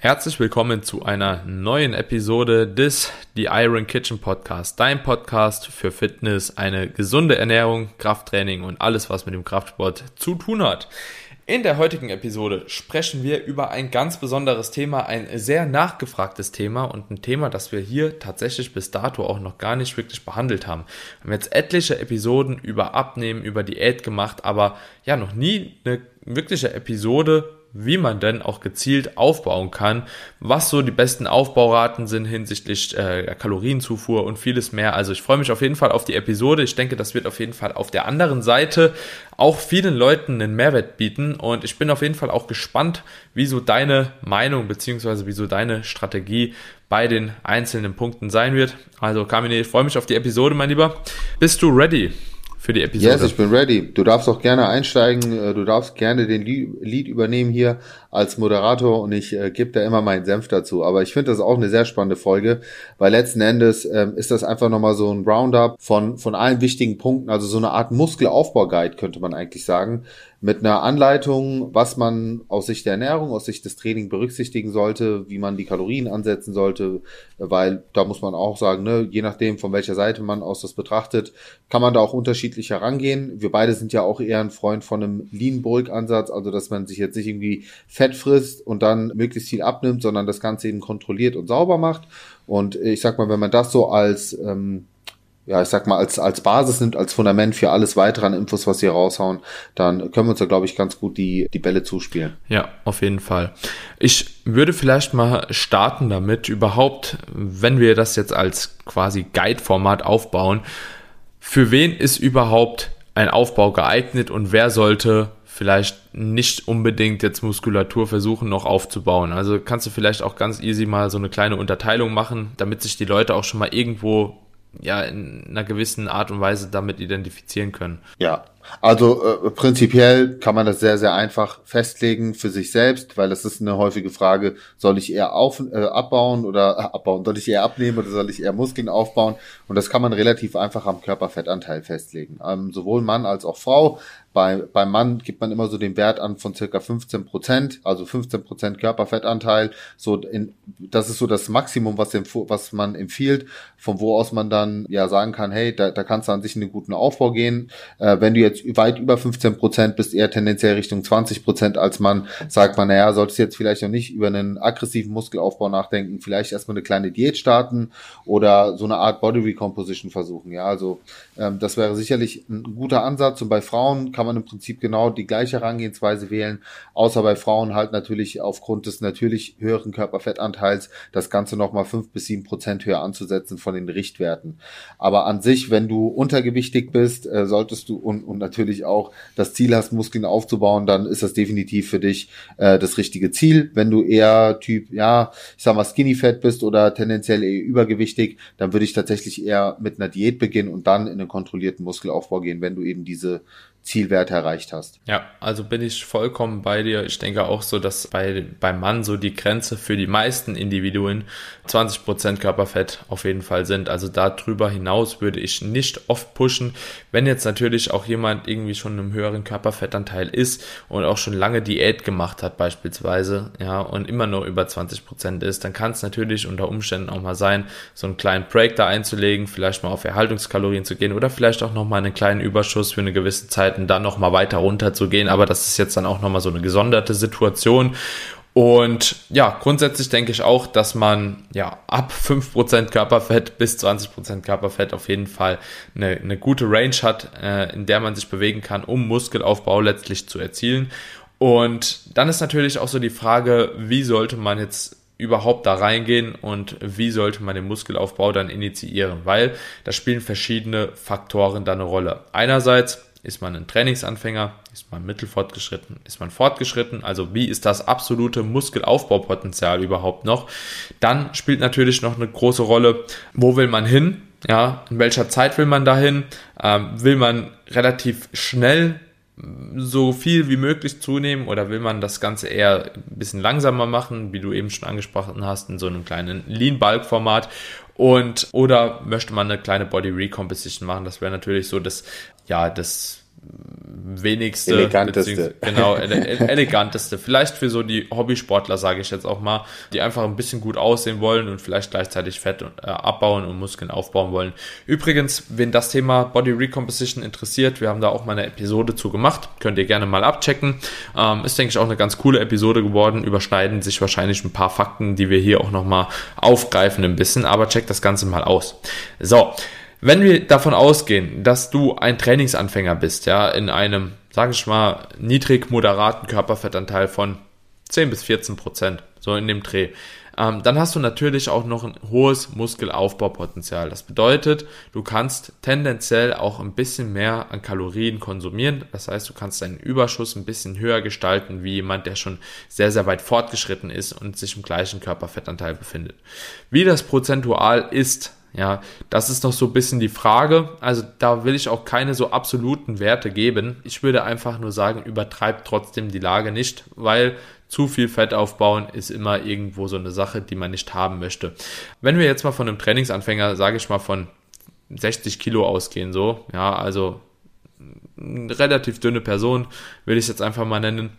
Herzlich willkommen zu einer neuen Episode des The Iron Kitchen Podcast, dein Podcast für Fitness, eine gesunde Ernährung, Krafttraining und alles, was mit dem Kraftsport zu tun hat. In der heutigen Episode sprechen wir über ein ganz besonderes Thema, ein sehr nachgefragtes Thema und ein Thema, das wir hier tatsächlich bis dato auch noch gar nicht wirklich behandelt haben. Wir haben jetzt etliche Episoden über Abnehmen, über Diät gemacht, aber ja, noch nie eine wirkliche Episode wie man denn auch gezielt aufbauen kann, was so die besten Aufbauraten sind hinsichtlich äh, Kalorienzufuhr und vieles mehr. Also ich freue mich auf jeden Fall auf die Episode. Ich denke, das wird auf jeden Fall auf der anderen Seite auch vielen Leuten einen Mehrwert bieten und ich bin auf jeden Fall auch gespannt, wie so deine Meinung beziehungsweise wie so deine Strategie bei den einzelnen Punkten sein wird. Also Kamine, ich freue mich auf die Episode, mein Lieber. Bist du ready? Für die Episode. Yes, ich bin ready. Du darfst auch gerne einsteigen, äh, du darfst gerne den Lied übernehmen hier als Moderator und ich äh, gebe da immer meinen Senf dazu. Aber ich finde das auch eine sehr spannende Folge, weil letzten Endes ähm, ist das einfach nochmal so ein Roundup von, von allen wichtigen Punkten, also so eine Art Muskelaufbau-Guide könnte man eigentlich sagen, mit einer Anleitung, was man aus Sicht der Ernährung, aus Sicht des Trainings berücksichtigen sollte, wie man die Kalorien ansetzen sollte, weil da muss man auch sagen, ne, je nachdem, von welcher Seite man aus das betrachtet, kann man da auch unterschiedlich herangehen. Wir beide sind ja auch eher ein Freund von einem Lean Bulk Ansatz, also dass man sich jetzt nicht irgendwie Fett frisst und dann möglichst viel abnimmt, sondern das Ganze eben kontrolliert und sauber macht. Und ich sag mal, wenn man das so als ähm, ja, ich sag mal, als, als Basis nimmt, als Fundament für alles weitere an Infos, was wir raushauen, dann können wir uns da, glaube ich, ganz gut die, die Bälle zuspielen. Ja, auf jeden Fall. Ich würde vielleicht mal starten damit, überhaupt, wenn wir das jetzt als quasi Guide-Format aufbauen, für wen ist überhaupt ein Aufbau geeignet und wer sollte vielleicht nicht unbedingt jetzt Muskulatur versuchen noch aufzubauen. Also kannst du vielleicht auch ganz easy mal so eine kleine Unterteilung machen, damit sich die Leute auch schon mal irgendwo ja in einer gewissen Art und Weise damit identifizieren können. Ja, also äh, prinzipiell kann man das sehr, sehr einfach festlegen für sich selbst, weil das ist eine häufige Frage, soll ich eher auf, äh, abbauen oder äh, abbauen, soll ich eher abnehmen oder soll ich eher Muskeln aufbauen? Und das kann man relativ einfach am Körperfettanteil festlegen. Ähm, sowohl Mann als auch Frau. Bei, beim Mann gibt man immer so den Wert an von circa 15 Prozent, also 15 Prozent Körperfettanteil. So in, das ist so das Maximum, was, dem, was man empfiehlt, von wo aus man dann ja sagen kann, hey, da, da kannst du an sich einen guten Aufbau gehen. Äh, wenn du jetzt jetzt weit über 15 Prozent, bist eher tendenziell Richtung 20 Prozent, als man sagt man, naja, solltest jetzt vielleicht noch nicht über einen aggressiven Muskelaufbau nachdenken, vielleicht erstmal eine kleine Diät starten oder so eine Art Body Recomposition versuchen. Ja, also ähm, das wäre sicherlich ein guter Ansatz. Und bei Frauen kann man im Prinzip genau die gleiche Herangehensweise wählen, außer bei Frauen halt natürlich aufgrund des natürlich höheren Körperfettanteils das Ganze nochmal fünf bis sieben Prozent höher anzusetzen von den Richtwerten. Aber an sich, wenn du untergewichtig bist, äh, solltest du und, und natürlich auch das Ziel hast, Muskeln aufzubauen, dann ist das definitiv für dich äh, das richtige Ziel. Wenn du eher Typ, ja, ich sag mal Skinny Fat bist oder tendenziell eher übergewichtig, dann würde ich tatsächlich eher mit einer Diät beginnen und dann in einen kontrollierten Muskelaufbau gehen, wenn du eben diese Zielwert erreicht hast. Ja, also bin ich vollkommen bei dir. Ich denke auch so, dass bei, beim Mann so die Grenze für die meisten Individuen 20 Prozent Körperfett auf jeden Fall sind. Also darüber hinaus würde ich nicht oft pushen. Wenn jetzt natürlich auch jemand irgendwie schon einem höheren Körperfettanteil ist und auch schon lange Diät gemacht hat beispielsweise, ja, und immer noch über 20 Prozent ist, dann kann es natürlich unter Umständen auch mal sein, so einen kleinen Break da einzulegen, vielleicht mal auf Erhaltungskalorien zu gehen oder vielleicht auch nochmal einen kleinen Überschuss für eine gewisse Zeit Möglichkeiten, dann nochmal weiter runter zu gehen. Aber das ist jetzt dann auch nochmal so eine gesonderte Situation. Und ja, grundsätzlich denke ich auch, dass man ja ab 5% Körperfett bis 20% Körperfett auf jeden Fall eine, eine gute Range hat, äh, in der man sich bewegen kann, um Muskelaufbau letztlich zu erzielen. Und dann ist natürlich auch so die Frage, wie sollte man jetzt überhaupt da reingehen und wie sollte man den Muskelaufbau dann initiieren, weil da spielen verschiedene Faktoren da eine Rolle. Einerseits ist man ein Trainingsanfänger? Ist man mittelfortgeschritten? Ist man fortgeschritten? Also wie ist das absolute Muskelaufbaupotenzial überhaupt noch? Dann spielt natürlich noch eine große Rolle, wo will man hin? Ja, in welcher Zeit will man dahin? Ähm, will man relativ schnell so viel wie möglich zunehmen oder will man das Ganze eher ein bisschen langsamer machen, wie du eben schon angesprochen hast, in so einem kleinen Lean-Bulk-Format und oder möchte man eine kleine Body Recomposition machen? Das wäre natürlich so das, ja, das wenigste, eleganteste. genau, ele eleganteste. Vielleicht für so die Hobbysportler, sage ich jetzt auch mal, die einfach ein bisschen gut aussehen wollen und vielleicht gleichzeitig Fett äh, abbauen und Muskeln aufbauen wollen. Übrigens, wenn das Thema Body Recomposition interessiert, wir haben da auch mal eine Episode zu gemacht, könnt ihr gerne mal abchecken. Ähm, ist, denke ich, auch eine ganz coole Episode geworden, überschneiden sich wahrscheinlich ein paar Fakten, die wir hier auch nochmal aufgreifen ein bisschen, aber checkt das Ganze mal aus. So, wenn wir davon ausgehen, dass du ein Trainingsanfänger bist, ja, in einem, sage ich mal, niedrig moderaten Körperfettanteil von 10 bis 14 Prozent, so in dem Dreh, ähm, dann hast du natürlich auch noch ein hohes Muskelaufbaupotenzial. Das bedeutet, du kannst tendenziell auch ein bisschen mehr an Kalorien konsumieren. Das heißt, du kannst deinen Überschuss ein bisschen höher gestalten, wie jemand, der schon sehr, sehr weit fortgeschritten ist und sich im gleichen Körperfettanteil befindet. Wie das prozentual ist, ja, das ist noch so ein bisschen die Frage. Also da will ich auch keine so absoluten Werte geben. Ich würde einfach nur sagen, übertreibt trotzdem die Lage nicht, weil zu viel Fett aufbauen ist immer irgendwo so eine Sache, die man nicht haben möchte. Wenn wir jetzt mal von einem Trainingsanfänger, sage ich mal, von 60 Kilo ausgehen, so, ja, also relativ dünne Person, will ich es jetzt einfach mal nennen,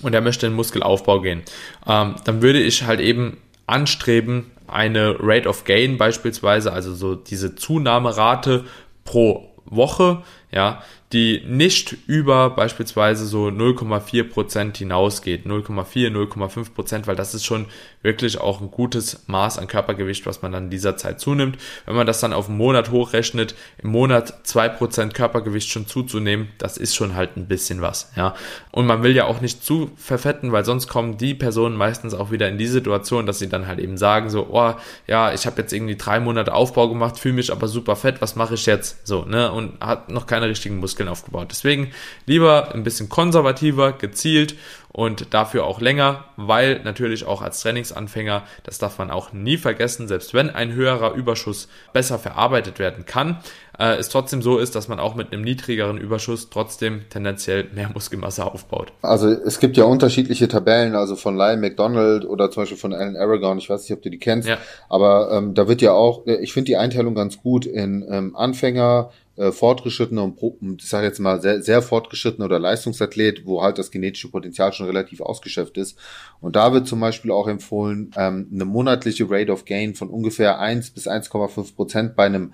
und er möchte in Muskelaufbau gehen, ähm, dann würde ich halt eben anstreben, eine Rate of Gain beispielsweise, also so diese Zunahmerate pro Woche, ja, die nicht über beispielsweise so 0,4 Prozent hinausgeht, 0,4, 0,5 Prozent, weil das ist schon wirklich auch ein gutes Maß an Körpergewicht, was man dann in dieser Zeit zunimmt. Wenn man das dann auf einen Monat hochrechnet, im Monat zwei Prozent Körpergewicht schon zuzunehmen, das ist schon halt ein bisschen was, ja. Und man will ja auch nicht zu verfetten, weil sonst kommen die Personen meistens auch wieder in die Situation, dass sie dann halt eben sagen so, oh, ja, ich habe jetzt irgendwie drei Monate Aufbau gemacht, fühle mich aber super fett, was mache ich jetzt? So, ne? Und hat noch keine richtigen Muskeln Muskeln aufgebaut. Deswegen lieber ein bisschen konservativer, gezielt und dafür auch länger, weil natürlich auch als Trainingsanfänger, das darf man auch nie vergessen, selbst wenn ein höherer Überschuss besser verarbeitet werden kann, äh, es trotzdem so ist, dass man auch mit einem niedrigeren Überschuss trotzdem tendenziell mehr Muskelmasse aufbaut. Also es gibt ja unterschiedliche Tabellen, also von Lyle McDonald oder zum Beispiel von Alan Aragon, ich weiß nicht, ob du die kennst, ja. aber ähm, da wird ja auch, ich finde die Einteilung ganz gut in ähm, Anfänger, äh, fortgeschrittene und ich sage jetzt mal sehr, sehr fortgeschrittene oder Leistungsathlet, wo halt das genetische Potenzial schon relativ ausgeschöpft ist. Und da wird zum Beispiel auch empfohlen, ähm, eine monatliche Rate of Gain von ungefähr 1 bis 1,5 Prozent bei einem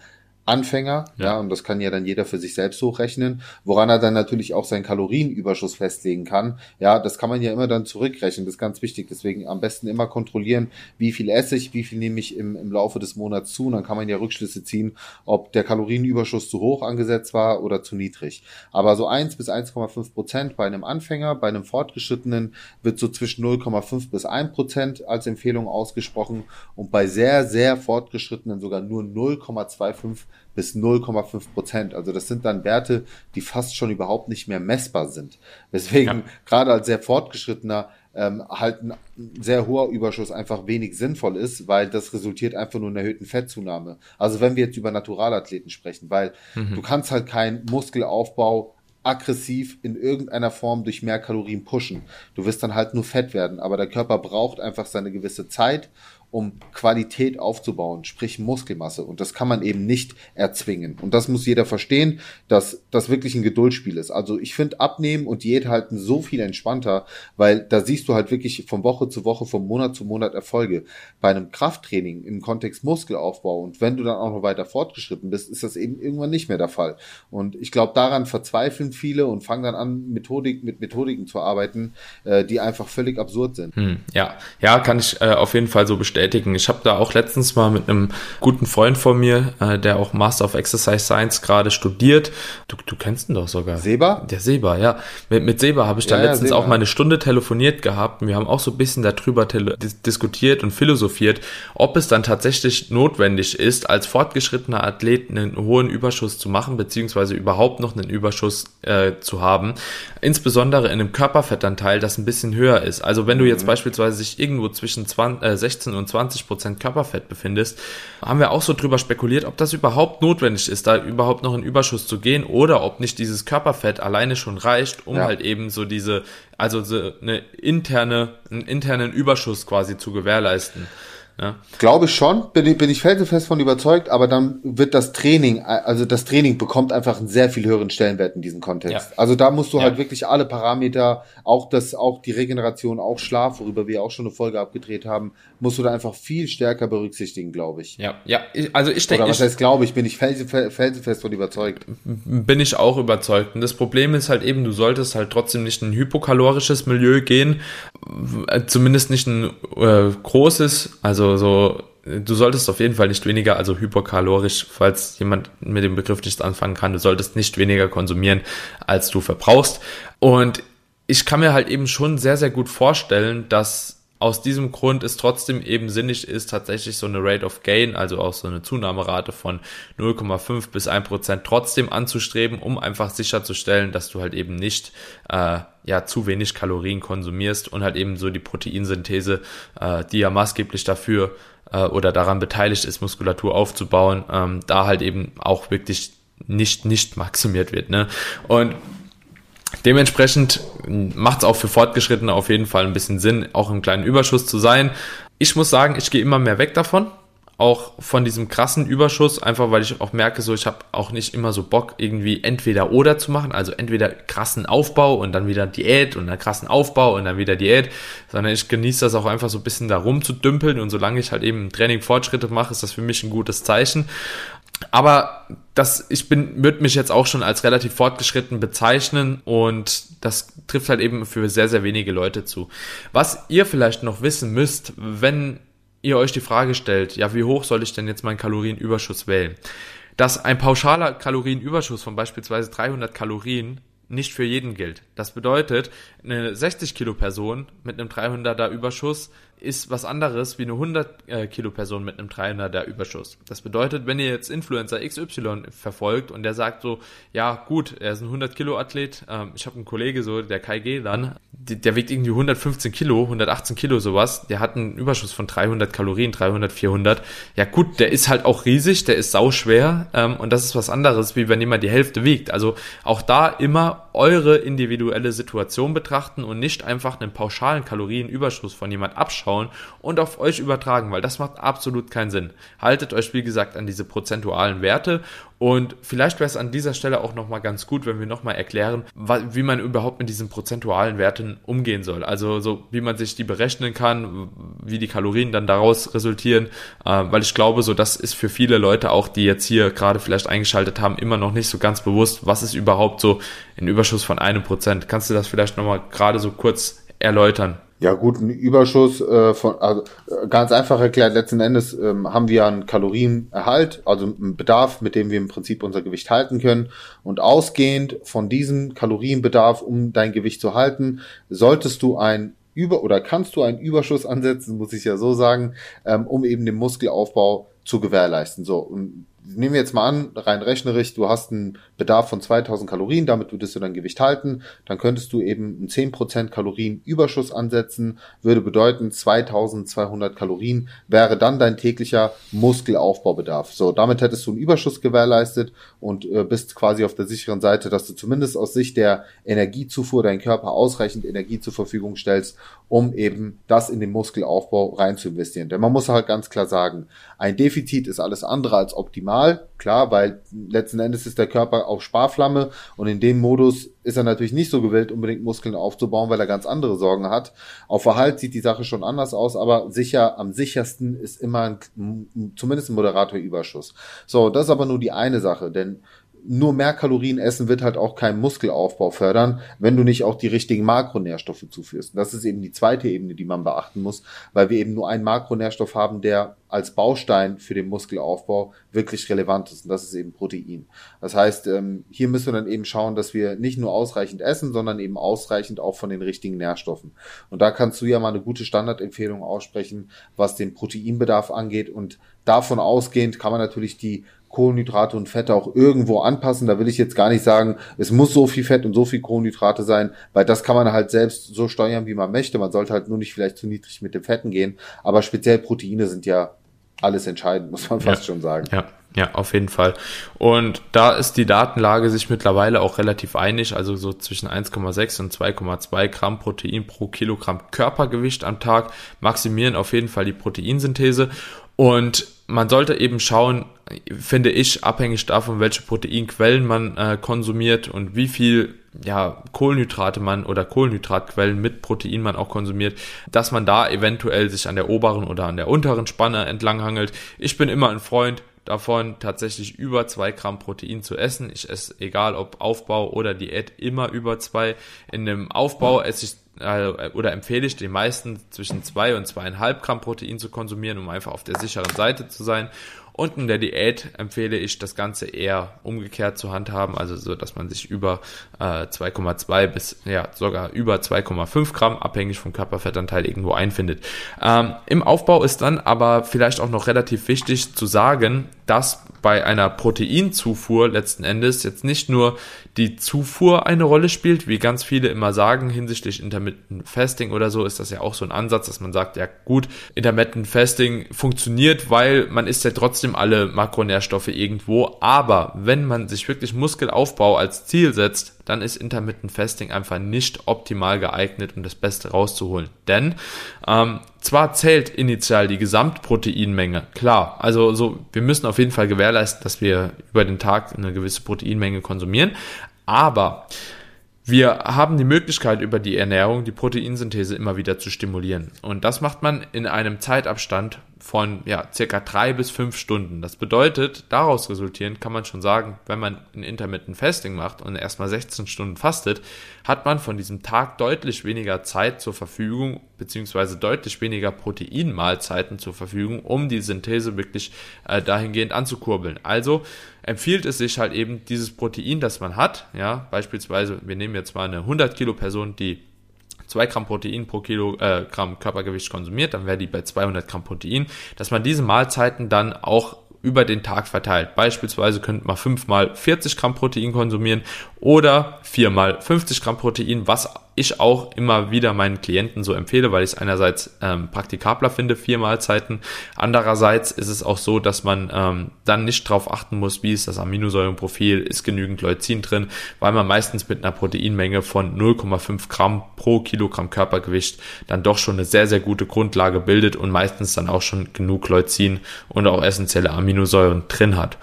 Anfänger, ja. ja, und das kann ja dann jeder für sich selbst hochrechnen, woran er dann natürlich auch seinen Kalorienüberschuss festlegen kann. Ja, das kann man ja immer dann zurückrechnen, das ist ganz wichtig. Deswegen am besten immer kontrollieren, wie viel esse ich, wie viel nehme ich im, im Laufe des Monats zu, und dann kann man ja Rückschlüsse ziehen, ob der Kalorienüberschuss zu hoch angesetzt war oder zu niedrig. Aber so 1 bis 1,5 Prozent bei einem Anfänger, bei einem Fortgeschrittenen wird so zwischen 0,5 bis 1 Prozent als Empfehlung ausgesprochen und bei sehr, sehr Fortgeschrittenen sogar nur 0,25 bis 0,5 Prozent. Also das sind dann Werte, die fast schon überhaupt nicht mehr messbar sind. Weswegen ja. gerade als sehr fortgeschrittener ähm, halt ein sehr hoher Überschuss einfach wenig sinnvoll ist, weil das resultiert einfach nur in erhöhten Fettzunahme. Also wenn wir jetzt über Naturalathleten sprechen, weil mhm. du kannst halt keinen Muskelaufbau aggressiv in irgendeiner Form durch mehr Kalorien pushen. Du wirst dann halt nur fett werden, aber der Körper braucht einfach seine gewisse Zeit um Qualität aufzubauen, sprich Muskelmasse. Und das kann man eben nicht erzwingen. Und das muss jeder verstehen, dass das wirklich ein Geduldsspiel ist. Also ich finde Abnehmen und Diät halten so viel entspannter, weil da siehst du halt wirklich von Woche zu Woche, von Monat zu Monat Erfolge. Bei einem Krafttraining im Kontext Muskelaufbau und wenn du dann auch noch weiter fortgeschritten bist, ist das eben irgendwann nicht mehr der Fall. Und ich glaube, daran verzweifeln viele und fangen dann an, Methodik, mit Methodiken zu arbeiten, äh, die einfach völlig absurd sind. Hm, ja, ja, kann ich äh, auf jeden Fall so bestätigen bestätigen. Ich habe da auch letztens mal mit einem guten Freund von mir, äh, der auch Master of Exercise Science gerade studiert. Du, du kennst ihn doch sogar. Seba? Der Seba, ja. Mit, mit Seba habe ich da ja, letztens ja, auch mal eine Stunde telefoniert gehabt. Wir haben auch so ein bisschen darüber dis diskutiert und philosophiert, ob es dann tatsächlich notwendig ist, als fortgeschrittener Athlet einen hohen Überschuss zu machen, beziehungsweise überhaupt noch einen Überschuss äh, zu haben. Insbesondere in einem Körperfettanteil, das ein bisschen höher ist. Also wenn du jetzt mhm. beispielsweise sich irgendwo zwischen 20, äh, 16 und 20% Körperfett befindest, haben wir auch so drüber spekuliert, ob das überhaupt notwendig ist, da überhaupt noch in Überschuss zu gehen oder ob nicht dieses Körperfett alleine schon reicht, um ja. halt eben so diese, also so eine interne, einen internen Überschuss quasi zu gewährleisten. Ne? Glaube ich schon, bin ich, bin ich felsenfest von überzeugt, aber dann wird das Training, also das Training bekommt einfach einen sehr viel höheren Stellenwert in diesem Kontext. Ja. Also da musst du ja. halt wirklich alle Parameter, auch das, auch die Regeneration, auch Schlaf, worüber wir auch schon eine Folge abgedreht haben, musst du da einfach viel stärker berücksichtigen, glaube ich. Ja, ja, also ich denke. Oder was heißt glaube ich, bin ich felsenfest, felsenfest von überzeugt. Bin ich auch überzeugt. Und das Problem ist halt eben, du solltest halt trotzdem nicht in ein hypokalorisches Milieu gehen, zumindest nicht ein äh, großes, also so du solltest auf jeden Fall nicht weniger, also hyperkalorisch, falls jemand mit dem Begriff nicht anfangen kann, du solltest nicht weniger konsumieren, als du verbrauchst. Und ich kann mir halt eben schon sehr, sehr gut vorstellen, dass aus diesem Grund es trotzdem eben sinnig ist, tatsächlich so eine Rate of Gain, also auch so eine Zunahmerate von 0,5 bis 1 Prozent trotzdem anzustreben, um einfach sicherzustellen, dass du halt eben nicht äh, ja zu wenig Kalorien konsumierst und halt eben so die Proteinsynthese, äh, die ja maßgeblich dafür äh, oder daran beteiligt ist, Muskulatur aufzubauen, ähm, da halt eben auch wirklich nicht nicht maximiert wird. Ne? Und Dementsprechend macht es auch für Fortgeschrittene auf jeden Fall ein bisschen Sinn, auch im kleinen Überschuss zu sein. Ich muss sagen, ich gehe immer mehr weg davon. Auch von diesem krassen Überschuss, einfach weil ich auch merke, so ich habe auch nicht immer so Bock, irgendwie entweder oder zu machen, also entweder krassen Aufbau und dann wieder Diät und dann krassen Aufbau und dann wieder Diät, sondern ich genieße das auch einfach so ein bisschen da rumzudümpeln und solange ich halt eben im Training Fortschritte mache, ist das für mich ein gutes Zeichen aber das, ich bin, würde mich jetzt auch schon als relativ fortgeschritten bezeichnen und das trifft halt eben für sehr, sehr wenige Leute zu. Was ihr vielleicht noch wissen müsst, wenn ihr euch die Frage stellt, ja, wie hoch soll ich denn jetzt meinen Kalorienüberschuss wählen? Dass ein pauschaler Kalorienüberschuss von beispielsweise 300 Kalorien nicht für jeden gilt. Das bedeutet, eine 60 Kilo Person mit einem 300er Überschuss ist was anderes wie eine 100 äh, Kilo Person mit einem 300er Überschuss. Das bedeutet, wenn ihr jetzt Influencer XY verfolgt und der sagt so, ja gut, er ist ein 100 Kilo Athlet, ähm, ich habe einen Kollege so, der Kai G dann, der, der wiegt irgendwie 115 Kilo, 118 Kilo sowas, der hat einen Überschuss von 300 Kalorien, 300, 400. Ja gut, der ist halt auch riesig, der ist sauschwer ähm, und das ist was anderes, wie wenn jemand die Hälfte wiegt. Also auch da immer eure individuelle Situation betrachten und nicht einfach einen pauschalen Kalorienüberschuss von jemand abschauen anschauen und auf euch übertragen, weil das macht absolut keinen Sinn. Haltet euch, wie gesagt, an diese prozentualen Werte und vielleicht wäre es an dieser Stelle auch nochmal ganz gut, wenn wir nochmal erklären, wie man überhaupt mit diesen prozentualen Werten umgehen soll. Also so, wie man sich die berechnen kann, wie die Kalorien dann daraus resultieren, äh, weil ich glaube, so das ist für viele Leute auch, die jetzt hier gerade vielleicht eingeschaltet haben, immer noch nicht so ganz bewusst, was ist überhaupt so ein Überschuss von einem Prozent. Kannst du das vielleicht nochmal gerade so kurz erläutern? Ja gut, ein Überschuss äh, von also, äh, ganz einfach erklärt, letzten Endes ähm, haben wir einen Kalorienerhalt, also einen Bedarf, mit dem wir im Prinzip unser Gewicht halten können. Und ausgehend von diesem Kalorienbedarf, um dein Gewicht zu halten, solltest du ein über oder kannst du einen Überschuss ansetzen, muss ich ja so sagen, ähm, um eben den Muskelaufbau zu gewährleisten. So, und nehmen wir jetzt mal an, rein rechnerisch, du hast einen Bedarf von 2000 Kalorien, damit würdest du dein Gewicht halten, dann könntest du eben einen 10% Kalorienüberschuss ansetzen, würde bedeuten 2200 Kalorien wäre dann dein täglicher Muskelaufbaubedarf. So, damit hättest du einen Überschuss gewährleistet und äh, bist quasi auf der sicheren Seite, dass du zumindest aus Sicht der Energiezufuhr deinen Körper ausreichend Energie zur Verfügung stellst, um eben das in den Muskelaufbau rein zu investieren. Denn man muss halt ganz klar sagen, ein Defizit ist alles andere als optimal, klar, weil letzten Endes ist der Körper auf Sparflamme und in dem Modus ist er natürlich nicht so gewillt, unbedingt Muskeln aufzubauen, weil er ganz andere Sorgen hat. Auf Verhalt sieht die Sache schon anders aus, aber sicher, am sichersten ist immer ein, zumindest ein moderater Überschuss. So, das ist aber nur die eine Sache, denn nur mehr Kalorien essen wird halt auch keinen Muskelaufbau fördern, wenn du nicht auch die richtigen Makronährstoffe zuführst. Und das ist eben die zweite Ebene, die man beachten muss, weil wir eben nur einen Makronährstoff haben, der als Baustein für den Muskelaufbau wirklich relevant ist. Und das ist eben Protein. Das heißt, ähm, hier müssen wir dann eben schauen, dass wir nicht nur ausreichend essen, sondern eben ausreichend auch von den richtigen Nährstoffen. Und da kannst du ja mal eine gute Standardempfehlung aussprechen, was den Proteinbedarf angeht. Und davon ausgehend kann man natürlich die Kohlenhydrate und Fette auch irgendwo anpassen. Da will ich jetzt gar nicht sagen, es muss so viel Fett und so viel Kohlenhydrate sein, weil das kann man halt selbst so steuern, wie man möchte. Man sollte halt nur nicht vielleicht zu niedrig mit den Fetten gehen. Aber speziell Proteine sind ja alles entscheidend, muss man fast ja. schon sagen. Ja. Ja, auf jeden Fall. Und da ist die Datenlage sich mittlerweile auch relativ einig, also so zwischen 1,6 und 2,2 Gramm Protein pro Kilogramm Körpergewicht am Tag maximieren auf jeden Fall die Proteinsynthese. Und man sollte eben schauen, finde ich, abhängig davon, welche Proteinquellen man äh, konsumiert und wie viel ja, Kohlenhydrate man oder Kohlenhydratquellen mit Protein man auch konsumiert, dass man da eventuell sich an der oberen oder an der unteren Spanne entlanghangelt. Ich bin immer ein Freund davon, tatsächlich über zwei Gramm Protein zu essen. Ich esse, egal ob Aufbau oder Diät, immer über zwei. In dem Aufbau esse ich äh, oder empfehle ich den meisten zwischen zwei und zweieinhalb Gramm Protein zu konsumieren, um einfach auf der sicheren Seite zu sein. Und in der Diät empfehle ich das Ganze eher umgekehrt zu handhaben, also so, dass man sich über äh, 2,2 bis ja sogar über 2,5 Gramm, abhängig vom Körperfettanteil, irgendwo einfindet. Ähm, Im Aufbau ist dann aber vielleicht auch noch relativ wichtig zu sagen, dass bei einer Proteinzufuhr letzten Endes jetzt nicht nur die Zufuhr eine Rolle spielt, wie ganz viele immer sagen hinsichtlich Intermittent Fasting oder so, ist das ja auch so ein Ansatz, dass man sagt, ja gut, Intermittent Fasting funktioniert, weil man isst ja trotzdem alle Makronährstoffe irgendwo, aber wenn man sich wirklich Muskelaufbau als Ziel setzt, dann ist Intermittent Fasting einfach nicht optimal geeignet, um das Beste rauszuholen. Denn ähm, zwar zählt initial die Gesamtproteinmenge, klar, also so, wir müssen auf jeden Fall gewährleisten, dass wir über den Tag eine gewisse Proteinmenge konsumieren, aber wir haben die Möglichkeit über die Ernährung die Proteinsynthese immer wieder zu stimulieren. Und das macht man in einem Zeitabstand von ja, circa drei bis fünf Stunden. Das bedeutet, daraus resultierend kann man schon sagen, wenn man ein Intermittent Fasting macht und erstmal 16 Stunden fastet, hat man von diesem Tag deutlich weniger Zeit zur Verfügung, beziehungsweise deutlich weniger Proteinmahlzeiten zur Verfügung, um die Synthese wirklich äh, dahingehend anzukurbeln. Also empfiehlt es sich halt eben dieses Protein, das man hat, ja, beispielsweise, wir nehmen jetzt mal eine 100 Kilo Person, die 2 Gramm Protein pro Kilogramm äh, Körpergewicht konsumiert, dann wäre die bei 200 Gramm Protein, dass man diese Mahlzeiten dann auch über den Tag verteilt. Beispielsweise könnte man fünfmal 40 Gramm Protein konsumieren oder viermal 50 Gramm Protein, was ich auch immer wieder meinen Klienten so empfehle, weil ich es einerseits ähm, praktikabler finde, vier Mahlzeiten. Andererseits ist es auch so, dass man ähm, dann nicht darauf achten muss, wie ist das Aminosäurenprofil, ist genügend Leucin drin, weil man meistens mit einer Proteinmenge von 0,5 Gramm pro Kilogramm Körpergewicht dann doch schon eine sehr, sehr gute Grundlage bildet und meistens dann auch schon genug Leucin und auch essentielle Aminosäuren drin hat.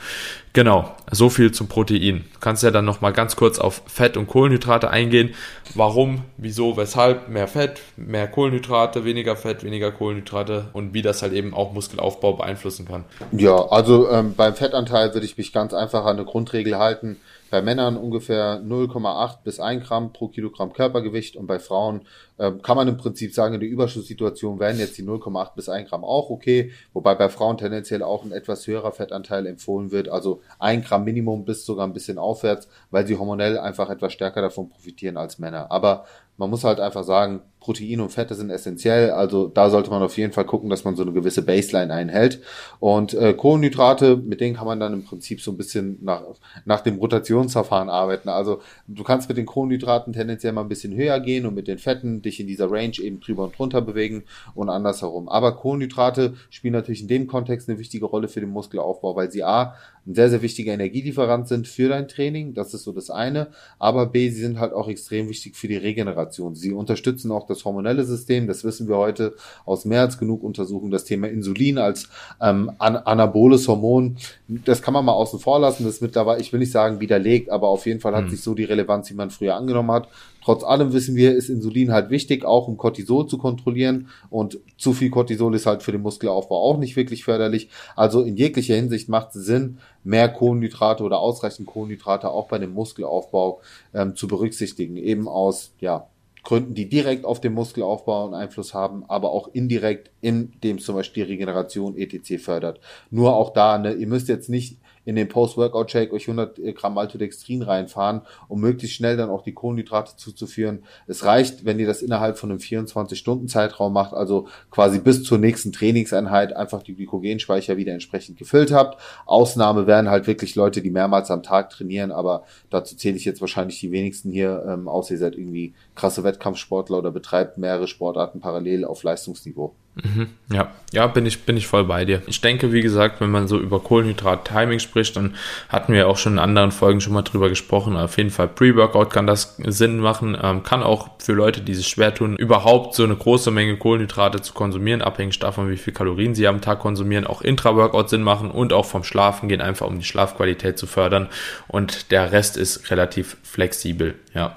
Genau, so viel zum Protein. Du kannst ja dann nochmal ganz kurz auf Fett und Kohlenhydrate eingehen. Warum, wieso, weshalb mehr Fett, mehr Kohlenhydrate, weniger Fett, weniger Kohlenhydrate und wie das halt eben auch Muskelaufbau beeinflussen kann. Ja, also ähm, beim Fettanteil würde ich mich ganz einfach an eine Grundregel halten bei Männern ungefähr 0,8 bis 1 Gramm pro Kilogramm Körpergewicht und bei Frauen äh, kann man im Prinzip sagen, in der Überschusssituation wären jetzt die 0,8 bis 1 Gramm auch okay, wobei bei Frauen tendenziell auch ein etwas höherer Fettanteil empfohlen wird, also 1 Gramm Minimum bis sogar ein bisschen aufwärts, weil sie hormonell einfach etwas stärker davon profitieren als Männer. Aber man muss halt einfach sagen, Protein und Fette sind essentiell, also da sollte man auf jeden Fall gucken, dass man so eine gewisse Baseline einhält. Und äh, Kohlenhydrate, mit denen kann man dann im Prinzip so ein bisschen nach, nach dem Rotationsverfahren arbeiten. Also du kannst mit den Kohlenhydraten tendenziell mal ein bisschen höher gehen und mit den Fetten dich in dieser Range eben drüber und drunter bewegen und andersherum. Aber Kohlenhydrate spielen natürlich in dem Kontext eine wichtige Rolle für den Muskelaufbau, weil sie A, ein sehr, sehr wichtiger Energielieferant sind für dein Training. Das ist so das eine. Aber B, sie sind halt auch extrem wichtig für die Regeneration. Sie unterstützen auch das hormonelle System. Das wissen wir heute aus mehr als genug Untersuchungen. Das Thema Insulin als ähm, an anaboles Hormon, das kann man mal außen vor lassen. Das ist mittlerweile, ich will nicht sagen widerlegt, aber auf jeden Fall hat hm. sich so die Relevanz, die man früher angenommen hat. Trotz allem wissen wir, ist Insulin halt wichtig, auch um Cortisol zu kontrollieren. Und zu viel Cortisol ist halt für den Muskelaufbau auch nicht wirklich förderlich. Also in jeglicher Hinsicht macht es Sinn, mehr Kohlenhydrate oder ausreichend Kohlenhydrate auch bei dem Muskelaufbau ähm, zu berücksichtigen. Eben aus, ja, Gründen, die direkt auf den Muskelaufbau einen Einfluss haben, aber auch indirekt, indem zum Beispiel die Regeneration etc. fördert. Nur auch da, ne, ihr müsst jetzt nicht in den Post-Workout-Shake euch 100 Gramm Maltodextrin reinfahren, um möglichst schnell dann auch die Kohlenhydrate zuzuführen. Es reicht, wenn ihr das innerhalb von einem 24-Stunden-Zeitraum macht, also quasi bis zur nächsten Trainingseinheit einfach die Glykogenspeicher wieder entsprechend gefüllt habt. Ausnahme wären halt wirklich Leute, die mehrmals am Tag trainieren, aber dazu zähle ich jetzt wahrscheinlich die wenigsten hier, ähm, außer ihr seid irgendwie krasse Wettkampfsportler oder betreibt mehrere Sportarten parallel auf Leistungsniveau. Mhm, ja, ja, bin ich, bin ich voll bei dir. Ich denke, wie gesagt, wenn man so über Kohlenhydrat-Timing spricht, dann hatten wir auch schon in anderen Folgen schon mal drüber gesprochen. Auf jeden Fall Pre-Workout kann das Sinn machen, ähm, kann auch für Leute, die sich schwer tun, überhaupt so eine große Menge Kohlenhydrate zu konsumieren, abhängig davon, wie viel Kalorien sie am Tag konsumieren, auch Intra-Workout Sinn machen und auch vom Schlafen gehen, einfach um die Schlafqualität zu fördern. Und der Rest ist relativ flexibel, ja.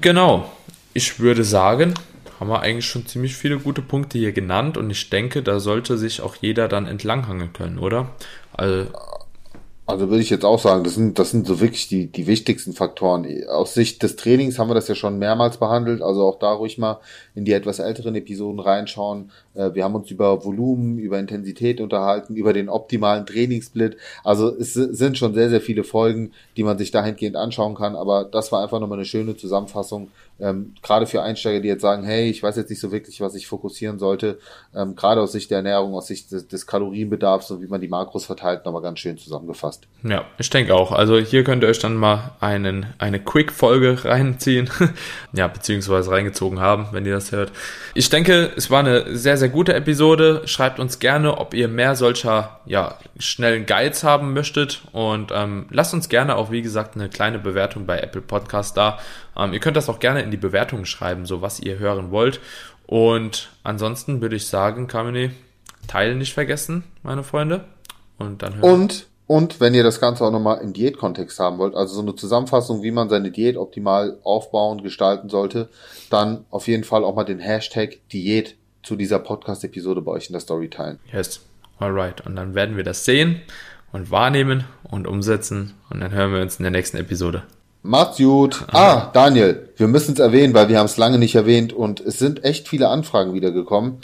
Genau. Ich würde sagen, haben wir eigentlich schon ziemlich viele gute Punkte hier genannt und ich denke, da sollte sich auch jeder dann entlanghangeln können, oder? Also, also würde ich jetzt auch sagen, das sind, das sind so wirklich die, die wichtigsten Faktoren. Aus Sicht des Trainings haben wir das ja schon mehrmals behandelt, also auch da ruhig mal in die etwas älteren Episoden reinschauen. Äh, wir haben uns über Volumen, über Intensität unterhalten, über den optimalen Trainingssplit. Also es sind schon sehr, sehr viele Folgen, die man sich dahingehend anschauen kann, aber das war einfach nochmal eine schöne Zusammenfassung ähm, gerade für Einsteiger, die jetzt sagen, hey, ich weiß jetzt nicht so wirklich, was ich fokussieren sollte, ähm, gerade aus Sicht der Ernährung, aus Sicht des, des Kalorienbedarfs und wie man die Makros verteilt, nochmal ganz schön zusammengefasst. Ja, ich denke auch. Also hier könnt ihr euch dann mal einen, eine Quick-Folge reinziehen, ja, beziehungsweise reingezogen haben, wenn ihr das hört. Ich denke, es war eine sehr, sehr gute Episode. Schreibt uns gerne, ob ihr mehr solcher, ja, schnellen Guides haben möchtet und ähm, lasst uns gerne auch, wie gesagt, eine kleine Bewertung bei Apple Podcast da. Ähm, ihr könnt das auch gerne in die Bewertungen schreiben, so was ihr hören wollt. Und ansonsten würde ich sagen, Kamine, teilen nicht vergessen, meine Freunde. Und dann hören Und und wenn ihr das Ganze auch nochmal im Diätkontext haben wollt, also so eine Zusammenfassung, wie man seine Diät optimal aufbauen, gestalten sollte, dann auf jeden Fall auch mal den Hashtag Diät zu dieser Podcast-Episode bei euch in der Story teilen. Yes, alright. Und dann werden wir das sehen und wahrnehmen und umsetzen und dann hören wir uns in der nächsten Episode. Macht's gut. Ah, Daniel, wir müssen es erwähnen, weil wir haben es lange nicht erwähnt und es sind echt viele Anfragen wieder gekommen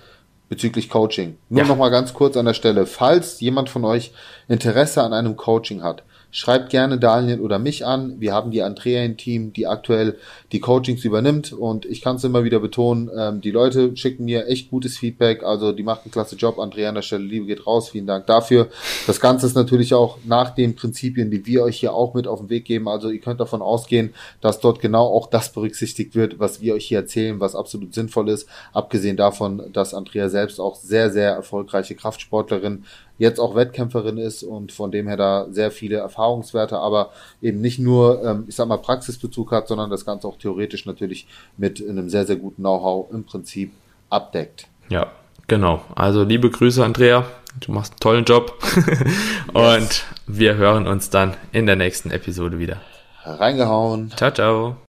bezüglich Coaching. Nur ja. noch mal ganz kurz an der Stelle, falls jemand von euch Interesse an einem Coaching hat, Schreibt gerne Daniel oder mich an. Wir haben die Andrea im Team, die aktuell die Coachings übernimmt. Und ich kann es immer wieder betonen, ähm, die Leute schicken mir echt gutes Feedback. Also die macht einen klasse Job. Andrea an der Stelle, Liebe geht raus. Vielen Dank dafür. Das Ganze ist natürlich auch nach den Prinzipien, die wir euch hier auch mit auf den Weg geben. Also ihr könnt davon ausgehen, dass dort genau auch das berücksichtigt wird, was wir euch hier erzählen, was absolut sinnvoll ist. Abgesehen davon, dass Andrea selbst auch sehr, sehr erfolgreiche Kraftsportlerin jetzt auch Wettkämpferin ist und von dem her da sehr viele Erfahrungswerte, aber eben nicht nur, ähm, ich sag mal, Praxisbezug hat, sondern das Ganze auch theoretisch natürlich mit einem sehr, sehr guten Know-how im Prinzip abdeckt. Ja, genau. Also liebe Grüße, Andrea. Du machst einen tollen Job. und yes. wir hören uns dann in der nächsten Episode wieder. Reingehauen. Ciao, ciao.